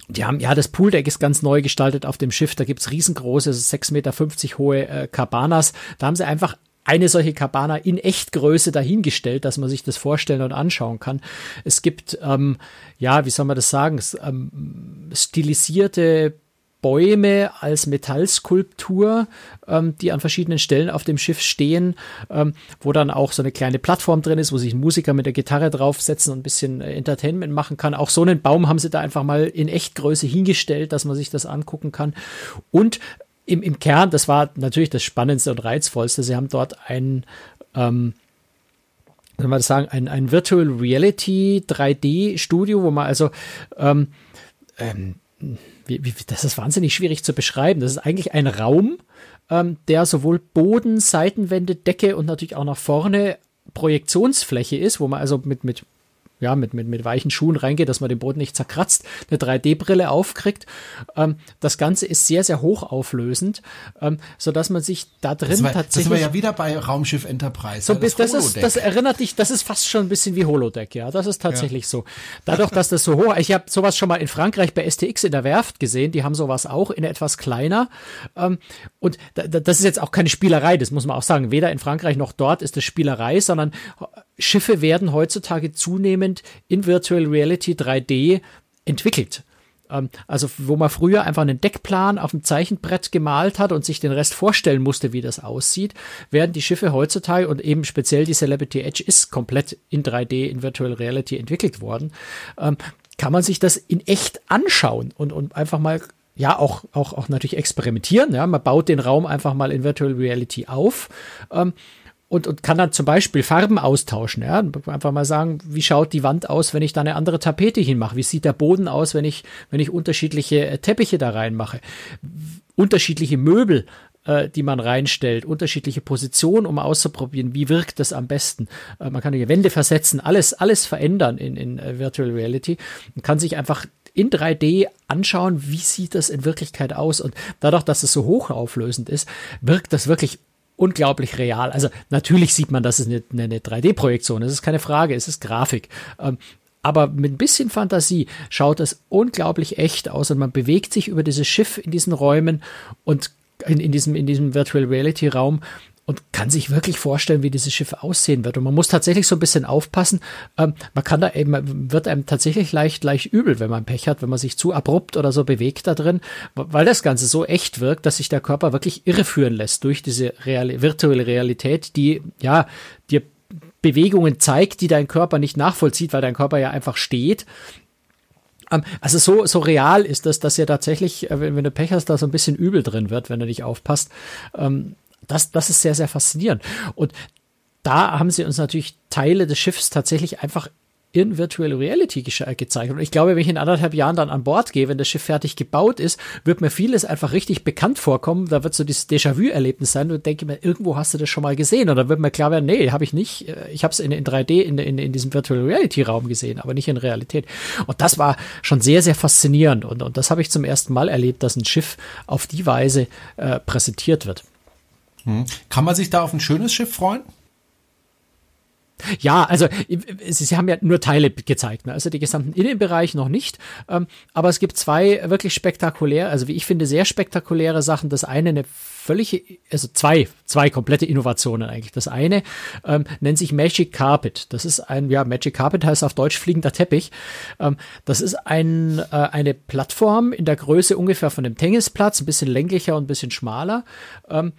die haben, ja, das Pooldeck ist ganz neu gestaltet auf dem Schiff. Da gibt's riesengroße, 6,50 Meter hohe äh, Cabanas. Da haben sie einfach eine solche Cabana in Echtgröße dahingestellt, dass man sich das vorstellen und anschauen kann. Es gibt, ähm, ja, wie soll man das sagen, ähm, stilisierte Bäume als Metallskulptur, ähm, die an verschiedenen Stellen auf dem Schiff stehen, ähm, wo dann auch so eine kleine Plattform drin ist, wo sich ein Musiker mit der Gitarre draufsetzen und ein bisschen äh, Entertainment machen kann. Auch so einen Baum haben sie da einfach mal in Echtgröße hingestellt, dass man sich das angucken kann. Und im, im Kern, das war natürlich das Spannendste und Reizvollste. Sie haben dort ein, ähm, soll man das sagen, ein, ein Virtual Reality 3D Studio, wo man also, ähm, ähm, wie, wie, das ist wahnsinnig schwierig zu beschreiben. Das ist eigentlich ein Raum, ähm, der sowohl Boden, Seitenwände, Decke und natürlich auch nach vorne Projektionsfläche ist, wo man also mit, mit ja, mit, mit, mit weichen Schuhen reingeht, dass man den Boden nicht zerkratzt, eine 3D-Brille aufkriegt. Ähm, das Ganze ist sehr, sehr hochauflösend, ähm, so dass man sich da drin das war, tatsächlich. Das sind wir ja wieder bei Raumschiff Enterprise. So, ja, das, das, ist, das erinnert dich, das ist fast schon ein bisschen wie Holodeck, ja. Das ist tatsächlich ja. so. Dadurch, dass das so hoch, ich habe sowas schon mal in Frankreich bei STX in der Werft gesehen, die haben sowas auch in etwas kleiner. Ähm, und da, das ist jetzt auch keine Spielerei, das muss man auch sagen. Weder in Frankreich noch dort ist das Spielerei, sondern Schiffe werden heutzutage zunehmend in Virtual Reality 3D entwickelt. Ähm, also, wo man früher einfach einen Deckplan auf dem Zeichenbrett gemalt hat und sich den Rest vorstellen musste, wie das aussieht, werden die Schiffe heutzutage und eben speziell die Celebrity Edge ist komplett in 3D, in Virtual Reality entwickelt worden. Ähm, kann man sich das in echt anschauen und, und einfach mal ja, auch, auch, auch natürlich experimentieren. Ja, man baut den Raum einfach mal in Virtual Reality auf. Ähm, und, und kann dann zum Beispiel Farben austauschen. Ja? Einfach mal sagen, wie schaut die Wand aus, wenn ich da eine andere Tapete hinmache? Wie sieht der Boden aus, wenn ich, wenn ich unterschiedliche äh, Teppiche da reinmache? Unterschiedliche Möbel, äh, die man reinstellt, unterschiedliche Positionen, um auszuprobieren, wie wirkt das am besten. Äh, man kann die Wände versetzen, alles, alles verändern in, in äh, Virtual Reality und kann sich einfach in 3D anschauen, wie sieht das in Wirklichkeit aus. Und dadurch, dass es so hochauflösend ist, wirkt das wirklich unglaublich real. Also natürlich sieht man, dass es eine, eine 3D-Projektion ist, ist keine Frage, es ist Grafik. Ähm, aber mit ein bisschen Fantasie schaut es unglaublich echt aus und man bewegt sich über dieses Schiff in diesen Räumen und in, in diesem, in diesem Virtual Reality Raum und kann sich wirklich vorstellen, wie dieses Schiff aussehen wird. Und man muss tatsächlich so ein bisschen aufpassen. Ähm, man kann da eben, wird einem tatsächlich leicht, leicht übel, wenn man Pech hat, wenn man sich zu abrupt oder so bewegt da drin, weil das Ganze so echt wirkt, dass sich der Körper wirklich irreführen lässt durch diese reale, virtuelle Realität, die, ja, dir Bewegungen zeigt, die dein Körper nicht nachvollzieht, weil dein Körper ja einfach steht ähm, also so, so real ist das, dass ja tatsächlich, äh, wenn, wenn du Pech hast, da so ein bisschen übel drin wird, wenn du nicht aufpasst. Das, das ist sehr, sehr faszinierend. Und da haben sie uns natürlich Teile des Schiffs tatsächlich einfach in Virtual Reality ge gezeigt. Und ich glaube, wenn ich in anderthalb Jahren dann an Bord gehe, wenn das Schiff fertig gebaut ist, wird mir vieles einfach richtig bekannt vorkommen. Da wird so dieses Déjà-vu-Erlebnis sein und denke mir, irgendwo hast du das schon mal gesehen. Und dann wird mir klar werden, nee, habe ich nicht. Ich habe es in, in 3D in, in, in diesem Virtual Reality-Raum gesehen, aber nicht in Realität. Und das war schon sehr, sehr faszinierend. Und, und das habe ich zum ersten Mal erlebt, dass ein Schiff auf die Weise äh, präsentiert wird. Hm. Kann man sich da auf ein schönes Schiff freuen? Ja, also sie haben ja nur Teile gezeigt, ne? also die gesamten Innenbereich noch nicht. Ähm, aber es gibt zwei wirklich spektakuläre, also wie ich finde, sehr spektakuläre Sachen. Das eine eine völlige, also zwei, zwei komplette Innovationen eigentlich. Das eine ähm, nennt sich Magic Carpet. Das ist ein, ja, Magic Carpet heißt auf Deutsch fliegender Teppich. Ähm, das ist ein, äh, eine Plattform in der Größe ungefähr von dem Tennisplatz, ein bisschen länglicher und ein bisschen schmaler, ähm,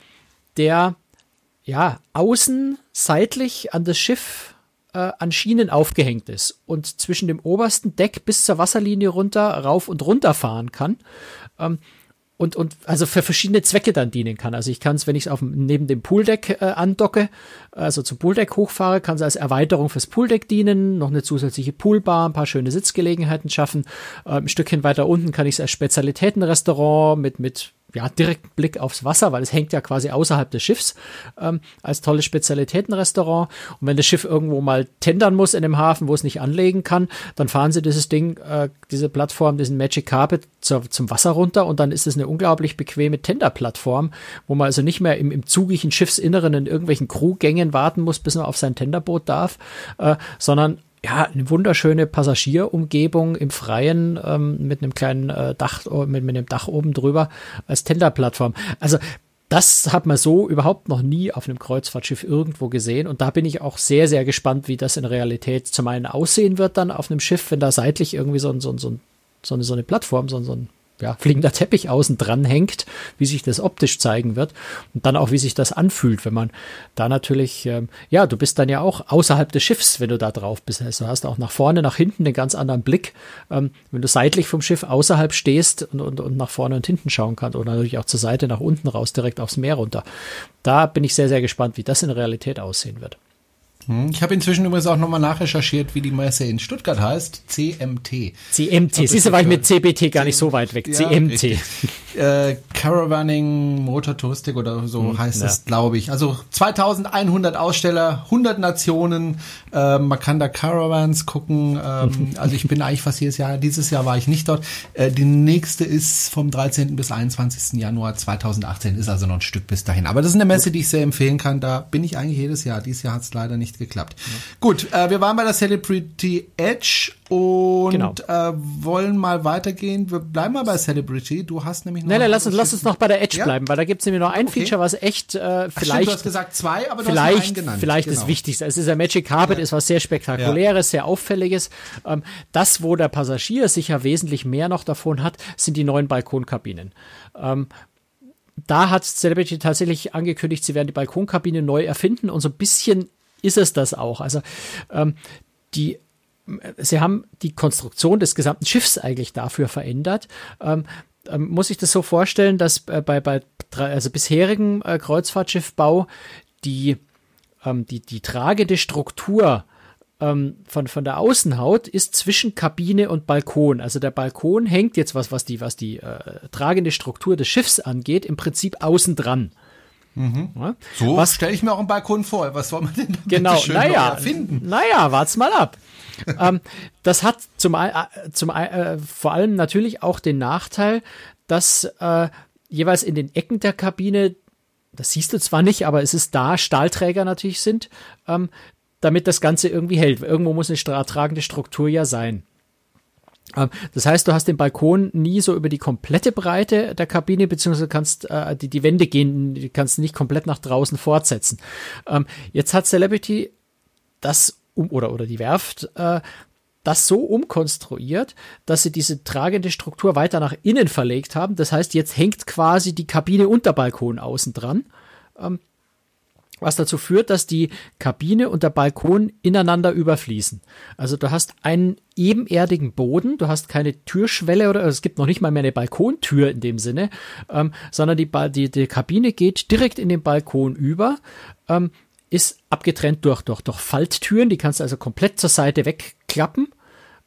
der ja, außen seitlich an das Schiff äh, an Schienen aufgehängt ist und zwischen dem obersten Deck bis zur Wasserlinie runter rauf und runter fahren kann. Ähm, und, und also für verschiedene Zwecke dann dienen kann. Also ich kann es, wenn ich es neben dem Pooldeck äh, andocke, also zum Pooldeck hochfahre, kann es als Erweiterung fürs Pooldeck dienen, noch eine zusätzliche Poolbar, ein paar schöne Sitzgelegenheiten schaffen. Ähm, ein Stückchen weiter unten kann ich es als Spezialitätenrestaurant mit, mit ja, direkten Blick aufs Wasser, weil es hängt ja quasi außerhalb des Schiffs ähm, als tolles Spezialitätenrestaurant. Und wenn das Schiff irgendwo mal tendern muss in dem Hafen, wo es nicht anlegen kann, dann fahren sie dieses Ding, äh, diese Plattform, diesen Magic Carpet zur, zum Wasser runter und dann ist es eine unglaublich bequeme Tenderplattform, wo man also nicht mehr im, im zugigen Schiffsinneren in irgendwelchen Crewgängen warten muss, bis man auf sein Tenderboot darf, äh, sondern ja, eine wunderschöne Passagierumgebung im Freien ähm, mit einem kleinen äh, Dach, mit, mit einem Dach oben drüber als Tenderplattform. Also das hat man so überhaupt noch nie auf einem Kreuzfahrtschiff irgendwo gesehen. Und da bin ich auch sehr, sehr gespannt, wie das in Realität zum einen aussehen wird dann auf einem Schiff, wenn da seitlich irgendwie so, so, so, so, eine, so eine Plattform, so, so ein ja, fliegender Teppich außen dran hängt, wie sich das optisch zeigen wird und dann auch, wie sich das anfühlt, wenn man da natürlich, ähm, ja, du bist dann ja auch außerhalb des Schiffs, wenn du da drauf bist. Also du hast auch nach vorne, nach hinten einen ganz anderen Blick, ähm, wenn du seitlich vom Schiff außerhalb stehst und, und, und nach vorne und hinten schauen kannst oder natürlich auch zur Seite nach unten raus, direkt aufs Meer runter. Da bin ich sehr, sehr gespannt, wie das in Realität aussehen wird. Hm, ich habe inzwischen übrigens auch nochmal nachrecherchiert, wie die Messe in Stuttgart heißt. CMT. CMT. Siehst du, war ich mit CBT gar nicht so weit weg. Ja, CMT. Äh, Caravaning Motor Touristik oder so hm, heißt ja. es, glaube ich. Also 2100 Aussteller, 100 Nationen. Äh, man kann da Caravans gucken. Ähm, also ich bin eigentlich fast jedes Jahr. Dieses Jahr war ich nicht dort. Äh, die nächste ist vom 13. bis 21. Januar 2018. Ist also noch ein Stück bis dahin. Aber das ist eine Messe, die ich sehr empfehlen kann. Da bin ich eigentlich jedes Jahr. Dieses Jahr hat es leider nicht geklappt. Ja. Gut, äh, wir waren bei der Celebrity Edge und genau. äh, wollen mal weitergehen. Wir bleiben mal bei Celebrity. Du hast nämlich noch. Nein, nein, lass uns, lass uns noch bei der Edge ja? bleiben, weil da gibt es nämlich noch ein okay. Feature, was echt äh, vielleicht. Ach, stimmt, du hast gesagt zwei, aber du vielleicht, hast einen genannt. Vielleicht genau. das Wichtigste. Es ist ja Magic Carpet, ja. ist was sehr Spektakuläres, sehr Auffälliges. Ähm, das, wo der Passagier sicher wesentlich mehr noch davon hat, sind die neuen Balkonkabinen. Ähm, da hat Celebrity tatsächlich angekündigt, sie werden die Balkonkabine neu erfinden und so ein bisschen ist es das auch. Also ähm, die Sie haben die Konstruktion des gesamten Schiffs eigentlich dafür verändert. Ähm, ähm, muss ich das so vorstellen, dass äh, bei, bei also bisherigen äh, Kreuzfahrtschiffbau die, ähm, die, die tragende Struktur ähm, von, von der Außenhaut ist zwischen Kabine und Balkon. Also der Balkon hängt jetzt, was, was die, was die äh, tragende Struktur des Schiffs angeht, im Prinzip außen dran. Mhm. Ja? So was stelle ich mir auch einen Balkon vor. Was soll man denn genau, naja, finden? Naja, wart's mal ab. ähm, das hat zum, äh, zum äh, vor allem natürlich auch den Nachteil, dass äh, jeweils in den Ecken der Kabine, das siehst du zwar nicht, aber es ist da, Stahlträger natürlich sind, ähm, damit das Ganze irgendwie hält. Irgendwo muss eine tragende Struktur ja sein. Ähm, das heißt, du hast den Balkon nie so über die komplette Breite der Kabine, beziehungsweise kannst äh, die, die Wände gehen, die kannst nicht komplett nach draußen fortsetzen. Ähm, jetzt hat Celebrity das um oder oder die Werft äh, das so umkonstruiert, dass sie diese tragende Struktur weiter nach innen verlegt haben. Das heißt, jetzt hängt quasi die Kabine unter Balkon außen dran. Ähm, was dazu führt, dass die Kabine und der Balkon ineinander überfließen. Also du hast einen ebenerdigen Boden, du hast keine Türschwelle oder es gibt noch nicht mal mehr eine Balkontür in dem Sinne, ähm, sondern die, die, die Kabine geht direkt in den Balkon über, ähm, ist abgetrennt durch, durch, durch Falttüren, die kannst du also komplett zur Seite wegklappen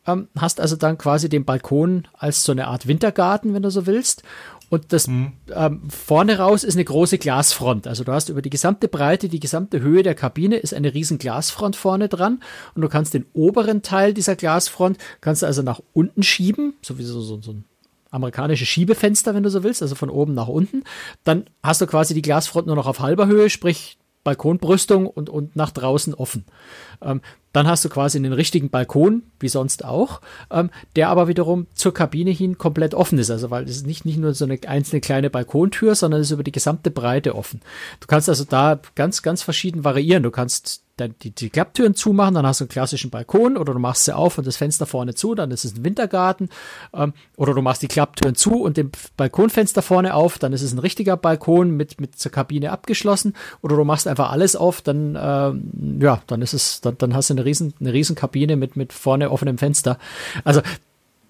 ähm, hast also dann quasi den Balkon als so eine Art Wintergarten, wenn du so willst. Und das mhm. ähm, vorne raus ist eine große Glasfront. Also du hast über die gesamte Breite, die gesamte Höhe der Kabine ist eine riesen Glasfront vorne dran. Und du kannst den oberen Teil dieser Glasfront, kannst du also nach unten schieben, sowieso so, so ein amerikanische Schiebefenster, wenn du so willst, also von oben nach unten. Dann hast du quasi die Glasfront nur noch auf halber Höhe, sprich Balkonbrüstung und, und nach draußen offen. Ähm, dann hast du quasi einen richtigen Balkon, wie sonst auch, ähm, der aber wiederum zur Kabine hin komplett offen ist. Also weil es ist nicht, nicht nur so eine einzelne kleine Balkontür, sondern es ist über die gesamte Breite offen. Du kannst also da ganz, ganz verschieden variieren. Du kannst dann die, die Klapptüren zumachen, dann hast du einen klassischen Balkon oder du machst sie auf und das Fenster vorne zu, dann ist es ein Wintergarten ähm, oder du machst die Klapptüren zu und den Balkonfenster vorne auf, dann ist es ein richtiger Balkon mit, mit zur Kabine abgeschlossen oder du machst einfach alles auf, dann ähm, ja, dann ist es, dann, dann hast du eine riesen, eine riesen Kabine mit, mit vorne offenem Fenster. Also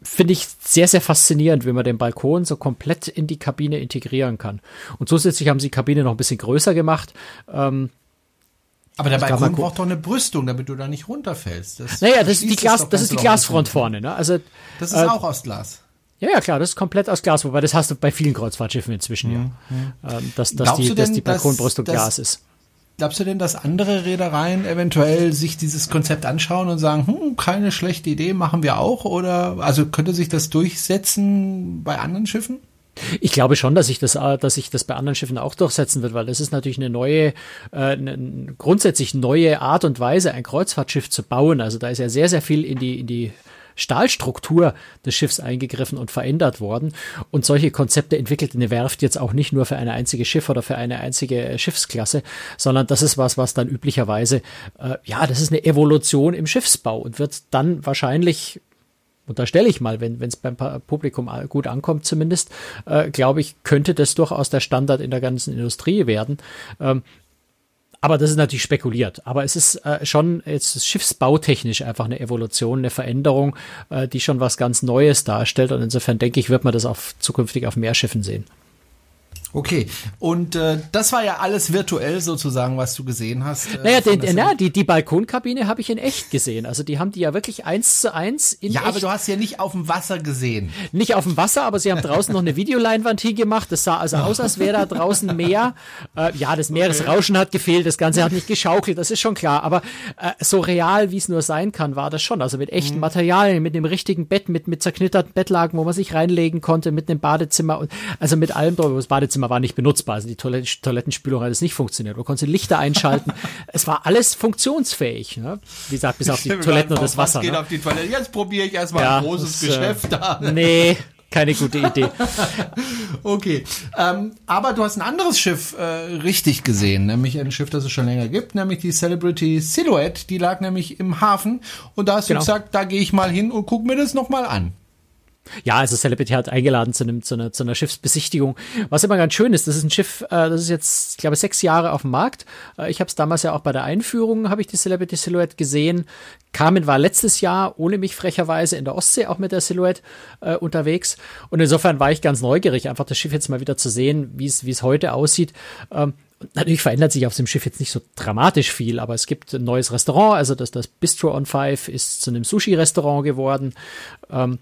finde ich sehr, sehr faszinierend, wie man den Balkon so komplett in die Kabine integrieren kann. Und zusätzlich haben sie die Kabine noch ein bisschen größer gemacht. Ähm, aber der Balkon braucht doch eine Brüstung, damit du da nicht runterfällst. Das naja, das ist die, Glas, das ist die Glasfront vorne. Ne? Also, das ist äh, auch aus Glas. Ja, ja, klar, das ist komplett aus Glas, wobei das hast du bei vielen Kreuzfahrtschiffen inzwischen, mhm. ja. Ähm, dass, dass, die, denn, dass die Balkonbrüstung dass, Glas ist. Glaubst du denn, dass andere Reedereien eventuell sich dieses Konzept anschauen und sagen, hm, keine schlechte Idee, machen wir auch? Oder also könnte sich das durchsetzen bei anderen Schiffen? Ich glaube schon, dass sich das, äh, dass sich das bei anderen Schiffen auch durchsetzen wird, weil das ist natürlich eine neue, äh, eine grundsätzlich neue Art und Weise, ein Kreuzfahrtschiff zu bauen. Also da ist ja sehr, sehr viel in die, in die Stahlstruktur des Schiffs eingegriffen und verändert worden. Und solche Konzepte entwickelt eine Werft jetzt auch nicht nur für eine einzige Schiff oder für eine einzige äh, Schiffsklasse, sondern das ist was, was dann üblicherweise, äh, ja, das ist eine Evolution im Schiffsbau und wird dann wahrscheinlich unterstelle ich mal, wenn es beim Publikum gut ankommt zumindest, äh, glaube ich, könnte das durchaus der Standard in der ganzen Industrie werden. Ähm, aber das ist natürlich spekuliert. Aber es ist äh, schon jetzt schiffsbautechnisch einfach eine Evolution, eine Veränderung, äh, die schon was ganz Neues darstellt. Und insofern denke ich, wird man das auf, zukünftig auf mehr Schiffen sehen. Okay, und äh, das war ja alles virtuell sozusagen, was du gesehen hast. Äh, naja, den, na, die, die Balkonkabine habe ich in echt gesehen. Also die haben die ja wirklich eins zu eins in Ja, echt. aber du hast ja nicht auf dem Wasser gesehen. Nicht auf dem Wasser, aber sie haben draußen noch eine Videoleinwand hingemacht. Das sah also aus, als wäre da draußen Meer. Äh, ja, das Meeresrauschen hat gefehlt, das Ganze hat nicht geschaukelt, das ist schon klar. Aber äh, so real, wie es nur sein kann, war das schon. Also mit echten mhm. Materialien, mit einem richtigen Bett, mit, mit zerknitterten Bettlagen, wo man sich reinlegen konnte, mit einem Badezimmer und also mit allem, das Badezimmer Badezimmer war nicht benutzbar. Also die Toilet Toilettenspülung hat es nicht funktioniert. Du konntest Lichter einschalten. es war alles funktionsfähig. Ne? Wie gesagt, bis auf die Toiletten und das Wasser. Geht ne? auf die Toilette. Jetzt probiere ich erstmal ja, ein großes das, äh, Geschäft an. Nee, keine gute Idee. okay. Ähm, aber du hast ein anderes Schiff äh, richtig gesehen, nämlich ein Schiff, das es schon länger gibt, nämlich die Celebrity Silhouette. Die lag nämlich im Hafen und da hast genau. du gesagt, da gehe ich mal hin und guck mir das nochmal an. Ja, also Celebrity hat eingeladen zu, einem, zu, einer, zu einer Schiffsbesichtigung. Was immer ganz schön ist, das ist ein Schiff, äh, das ist jetzt, ich glaube, sechs Jahre auf dem Markt. Äh, ich habe es damals ja auch bei der Einführung, habe ich die Celebrity Silhouette gesehen. Carmen war letztes Jahr ohne mich frecherweise in der Ostsee auch mit der Silhouette äh, unterwegs. Und insofern war ich ganz neugierig, einfach das Schiff jetzt mal wieder zu sehen, wie es heute aussieht. Ähm, Natürlich verändert sich auf dem Schiff jetzt nicht so dramatisch viel, aber es gibt ein neues Restaurant, also das, das Bistro on Five ist zu einem Sushi-Restaurant geworden. Ähm,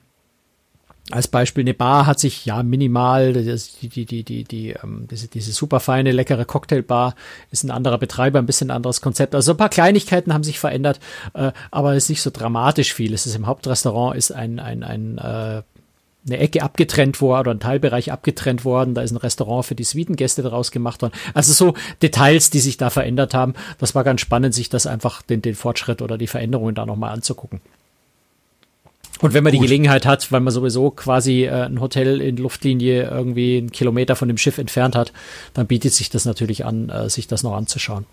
als Beispiel eine Bar hat sich ja minimal, die, die, die, die, die, ähm, diese, diese super feine, leckere Cocktailbar ist ein anderer Betreiber, ein bisschen anderes Konzept. Also ein paar Kleinigkeiten haben sich verändert, äh, aber es ist nicht so dramatisch viel. Es ist im Hauptrestaurant ist ein, ein, ein äh, eine Ecke abgetrennt worden oder ein Teilbereich abgetrennt worden. Da ist ein Restaurant für die Suitengäste daraus gemacht worden. Also so Details, die sich da verändert haben. Das war ganz spannend, sich das einfach den, den Fortschritt oder die Veränderungen da nochmal anzugucken. Und wenn man Gut. die Gelegenheit hat, weil man sowieso quasi äh, ein Hotel in Luftlinie irgendwie einen Kilometer von dem Schiff entfernt hat, dann bietet sich das natürlich an, äh, sich das noch anzuschauen.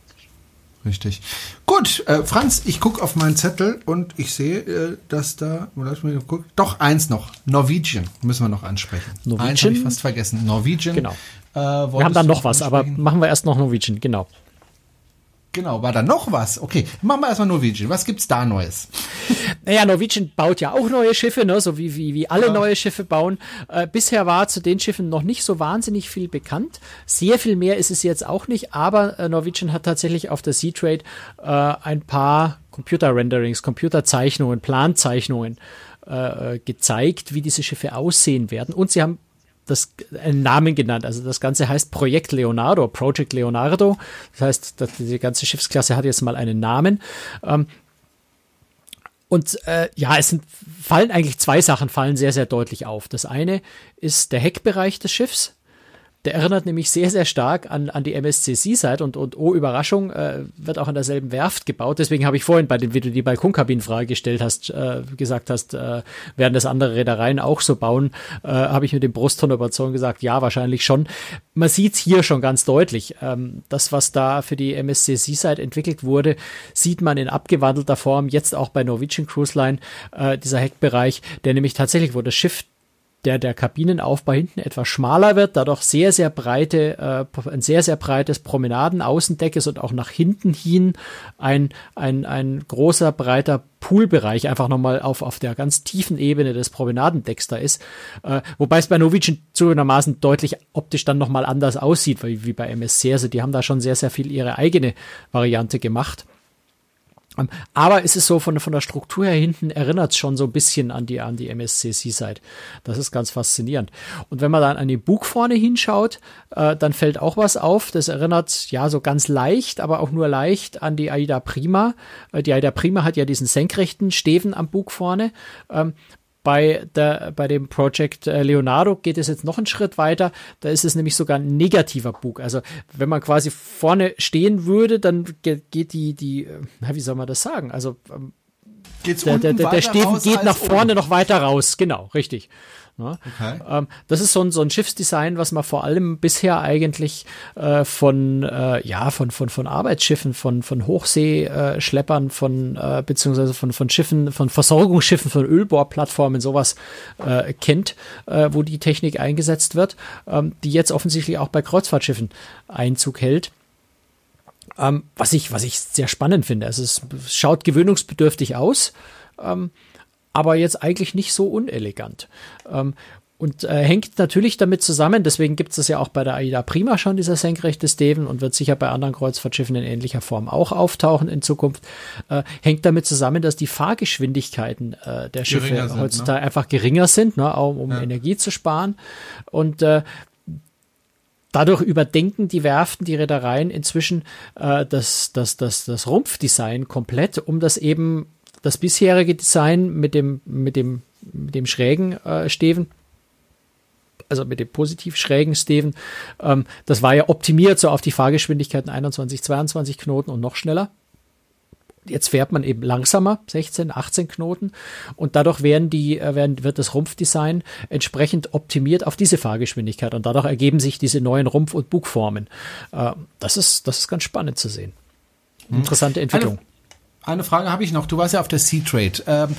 Richtig. Gut, äh, Franz, ich gucke auf meinen Zettel und ich sehe, äh, dass da, lass mich gucken, doch eins noch, Norwegian müssen wir noch ansprechen. Norwegian? Eins habe ich fast vergessen. Norwegian. Genau. Äh, wir haben dann noch was, aber machen wir erst noch Norwegian, genau. Genau, war da noch was? Okay, machen wir erstmal Norwegian. Was gibt's da Neues? Naja, Norwegian baut ja auch neue Schiffe, ne? so wie, wie, wie alle ja. neue Schiffe bauen. Äh, bisher war zu den Schiffen noch nicht so wahnsinnig viel bekannt. Sehr viel mehr ist es jetzt auch nicht, aber äh, Norwegian hat tatsächlich auf der Sea Trade äh, ein paar Computer-Renderings, Computerzeichnungen, Planzeichnungen äh, gezeigt, wie diese Schiffe aussehen werden. Und sie haben das einen Namen genannt. Also das Ganze heißt Projekt Leonardo, Project Leonardo. Das heißt, die ganze Schiffsklasse hat jetzt mal einen Namen. Ähm, und äh, ja, es sind, fallen eigentlich zwei Sachen, fallen sehr, sehr deutlich auf. Das eine ist der Heckbereich des Schiffs. Der erinnert nämlich sehr, sehr stark an, an die MSC Seaside und, und oh, Überraschung, äh, wird auch an derselben Werft gebaut. Deswegen habe ich vorhin bei dem, wie du die Balkonkabinenfrage gestellt hast, äh, gesagt hast, äh, werden das andere Reedereien auch so bauen, äh, habe ich mit dem Brustton überzeugt gesagt, ja, wahrscheinlich schon. Man sieht es hier schon ganz deutlich. Ähm, das, was da für die MSC Seaside entwickelt wurde, sieht man in abgewandelter Form jetzt auch bei Norwegian Cruise Line, äh, dieser Heckbereich, der nämlich tatsächlich, wo das Schiff der, der Kabinenaufbau hinten etwas schmaler wird, dadurch sehr, sehr breite, äh, ein sehr, sehr breites Promenadenaußendeck ist und auch nach hinten hin ein, ein, ein großer, breiter Poolbereich einfach nochmal auf, auf der ganz tiefen Ebene des Promenadendecks da ist. Äh, wobei es bei Norwegian zugegebenermaßen deutlich optisch dann nochmal anders aussieht, wie, wie bei MSC. Also die haben da schon sehr, sehr viel ihre eigene Variante gemacht. Aber es ist so von, von der Struktur her hinten erinnert es schon so ein bisschen an die, an die MSC Seaside. Das ist ganz faszinierend. Und wenn man dann an den Bug vorne hinschaut, äh, dann fällt auch was auf. Das erinnert ja so ganz leicht, aber auch nur leicht an die Aida Prima. Äh, die Aida Prima hat ja diesen senkrechten Steven am Bug vorne. Ähm, bei, der, bei dem Project äh, Leonardo geht es jetzt noch einen Schritt weiter. Da ist es nämlich sogar ein negativer Bug. Also wenn man quasi vorne stehen würde, dann geht die, die, äh, wie soll man das sagen? Also ähm, Geht's der, der, der, der Steven geht nach vorne oben. noch weiter raus. Genau, richtig. Ne? Okay. Ähm, das ist so ein, so ein Schiffsdesign, was man vor allem bisher eigentlich äh, von, äh, ja, von, von, von Arbeitsschiffen, von, von Hochseeschleppern, von, äh, beziehungsweise von, von Schiffen, von Versorgungsschiffen, von Ölbohrplattformen, sowas äh, kennt, äh, wo die Technik eingesetzt wird, ähm, die jetzt offensichtlich auch bei Kreuzfahrtschiffen Einzug hält. Ähm, was ich, was ich sehr spannend finde. Also es schaut gewöhnungsbedürftig aus. Ähm, aber jetzt eigentlich nicht so unelegant. Ähm, und äh, hängt natürlich damit zusammen, deswegen gibt es das ja auch bei der AIDA Prima schon, dieser senkrechte Steven, und wird sicher bei anderen Kreuzfahrtschiffen in ähnlicher Form auch auftauchen in Zukunft, äh, hängt damit zusammen, dass die Fahrgeschwindigkeiten äh, der Schiffe sind, ne? heutzutage ne? einfach geringer sind, ne, auch um ja. Energie zu sparen. Und äh, Dadurch überdenken die Werften, die Reedereien inzwischen äh, das, das, das, das Rumpfdesign komplett, um das eben das bisherige Design mit dem, mit dem, mit dem schrägen äh, Steven, also mit dem positiv schrägen Steven, ähm, das war ja optimiert so auf die Fahrgeschwindigkeiten 21, 22 Knoten und noch schneller. Jetzt fährt man eben langsamer, 16, 18 Knoten, und dadurch werden die, äh, werden, wird das Rumpfdesign entsprechend optimiert auf diese Fahrgeschwindigkeit und dadurch ergeben sich diese neuen Rumpf- und Bugformen. Äh, das ist, das ist ganz spannend zu sehen. Interessante Entwicklung. Eine eine Frage habe ich noch. Du warst ja auf der Sea Trade. Ähm,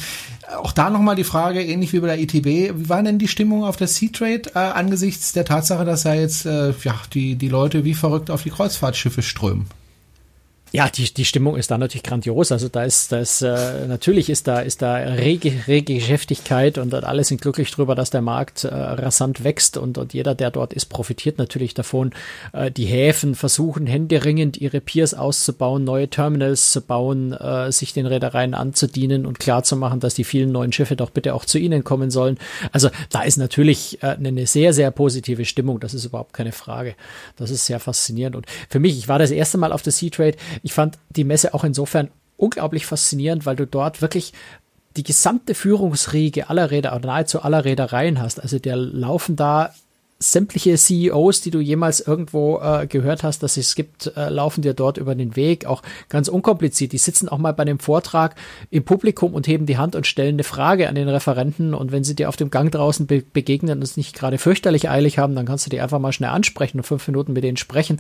auch da nochmal die Frage, ähnlich wie bei der ITB, wie war denn die Stimmung auf der Sea Trade äh, angesichts der Tatsache, dass ja jetzt äh, ja, die, die Leute wie verrückt auf die Kreuzfahrtschiffe strömen? Ja, die, die Stimmung ist da natürlich grandios. Also da ist, da ist äh, natürlich ist da, ist da rege, rege Geschäftigkeit und alle sind glücklich drüber, dass der Markt äh, rasant wächst und, und jeder, der dort ist, profitiert natürlich davon. Äh, die Häfen versuchen händeringend ihre Piers auszubauen, neue Terminals zu bauen, äh, sich den Reedereien anzudienen und klarzumachen, dass die vielen neuen Schiffe doch bitte auch zu ihnen kommen sollen. Also da ist natürlich äh, eine sehr, sehr positive Stimmung. Das ist überhaupt keine Frage. Das ist sehr faszinierend. Und für mich, ich war das erste Mal auf der Sea Trade ich fand die Messe auch insofern unglaublich faszinierend, weil du dort wirklich die gesamte Führungsriege aller Räder oder nahezu aller Reedereien hast. Also der laufen da sämtliche CEOs, die du jemals irgendwo äh, gehört hast, dass es gibt, äh, laufen dir dort über den Weg, auch ganz unkompliziert. Die sitzen auch mal bei dem Vortrag im Publikum und heben die Hand und stellen eine Frage an den Referenten und wenn sie dir auf dem Gang draußen be begegnen und es nicht gerade fürchterlich eilig haben, dann kannst du die einfach mal schnell ansprechen und fünf Minuten mit denen sprechen,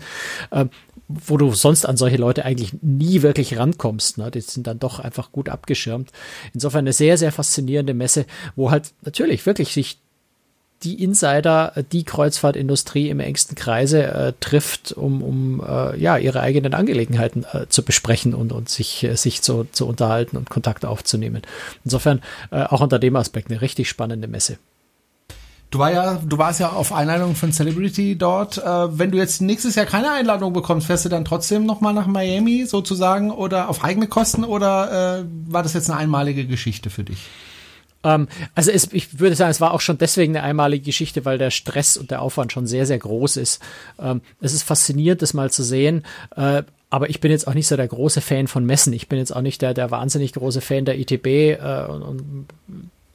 äh, wo du sonst an solche Leute eigentlich nie wirklich rankommst. Ne? Die sind dann doch einfach gut abgeschirmt. Insofern eine sehr, sehr faszinierende Messe, wo halt natürlich wirklich sich die Insider, die Kreuzfahrtindustrie im engsten Kreise äh, trifft, um, um äh, ja, ihre eigenen Angelegenheiten äh, zu besprechen und, und sich, äh, sich zu, zu unterhalten und Kontakt aufzunehmen. Insofern äh, auch unter dem Aspekt eine richtig spannende Messe. Du, war ja, du warst ja auf Einladung von Celebrity dort. Äh, wenn du jetzt nächstes Jahr keine Einladung bekommst, fährst du dann trotzdem nochmal nach Miami sozusagen oder auf eigene Kosten oder äh, war das jetzt eine einmalige Geschichte für dich? Ähm, also es, ich würde sagen, es war auch schon deswegen eine einmalige Geschichte, weil der Stress und der Aufwand schon sehr, sehr groß ist. Ähm, es ist faszinierend, das mal zu sehen. Äh, aber ich bin jetzt auch nicht so der große Fan von Messen. Ich bin jetzt auch nicht der, der wahnsinnig große Fan der ITB äh, und, und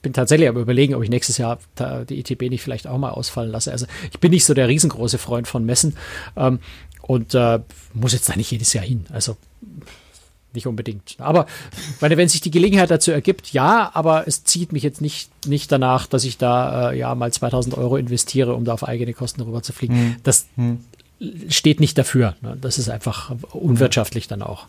bin tatsächlich aber überlegen, ob ich nächstes Jahr die ITB nicht vielleicht auch mal ausfallen lasse. Also ich bin nicht so der riesengroße Freund von Messen ähm, und äh, muss jetzt da nicht jedes Jahr hin. Also nicht unbedingt. Aber meine, wenn sich die Gelegenheit dazu ergibt, ja, aber es zieht mich jetzt nicht, nicht danach, dass ich da äh, ja mal 2000 Euro investiere, um da auf eigene Kosten rüber zu fliegen. Hm. Das hm. steht nicht dafür. Ne? Das ist einfach unwirtschaftlich dann auch.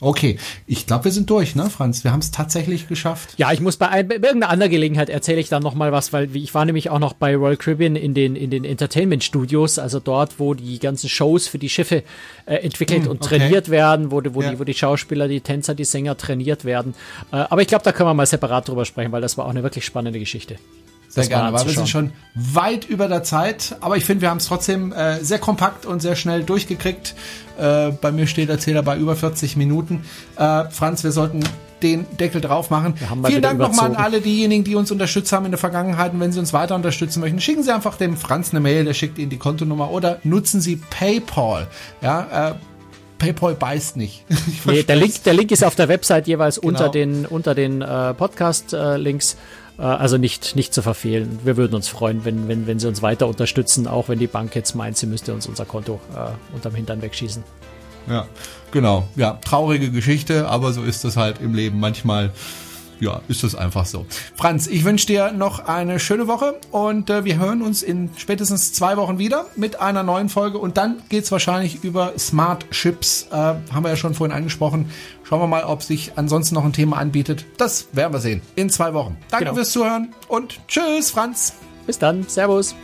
Okay, ich glaube, wir sind durch, ne, Franz? Wir haben es tatsächlich geschafft. Ja, ich muss bei, ein, bei irgendeiner anderen Gelegenheit erzähle ich dann noch mal was, weil ich war nämlich auch noch bei Royal Caribbean in den in den Entertainment Studios, also dort, wo die ganzen Shows für die Schiffe äh, entwickelt hm, und okay. trainiert werden, wo, wo, ja. die, wo die Schauspieler, die Tänzer, die Sänger trainiert werden. Äh, aber ich glaube, da können wir mal separat drüber sprechen, weil das war auch eine wirklich spannende Geschichte. Sehr das gerne, weil wir sind schon weit über der Zeit, aber ich finde, wir haben es trotzdem äh, sehr kompakt und sehr schnell durchgekriegt. Äh, bei mir steht der Zähler bei über 40 Minuten. Äh, Franz, wir sollten den Deckel drauf machen. Vielen Dank nochmal an alle diejenigen, die uns unterstützt haben in der Vergangenheit. Und wenn Sie uns weiter unterstützen möchten, schicken Sie einfach dem Franz eine Mail, der schickt Ihnen die Kontonummer oder nutzen Sie PayPal. Ja, äh, PayPal beißt nicht. nee, der, Link, der Link ist auf der Website jeweils genau. unter den, unter den äh, Podcast-Links. Äh, also nicht, nicht zu verfehlen. Wir würden uns freuen, wenn, wenn, wenn Sie uns weiter unterstützen, auch wenn die Bank jetzt meint, sie müsste uns unser Konto äh, unterm Hintern wegschießen. Ja, genau. Ja, traurige Geschichte, aber so ist es halt im Leben manchmal ja, ist das einfach so. Franz, ich wünsche dir noch eine schöne Woche und äh, wir hören uns in spätestens zwei Wochen wieder mit einer neuen Folge und dann geht's wahrscheinlich über Smart Chips, äh, haben wir ja schon vorhin angesprochen. Schauen wir mal, ob sich ansonsten noch ein Thema anbietet. Das werden wir sehen in zwei Wochen. Danke genau. fürs Zuhören und tschüss, Franz. Bis dann. Servus.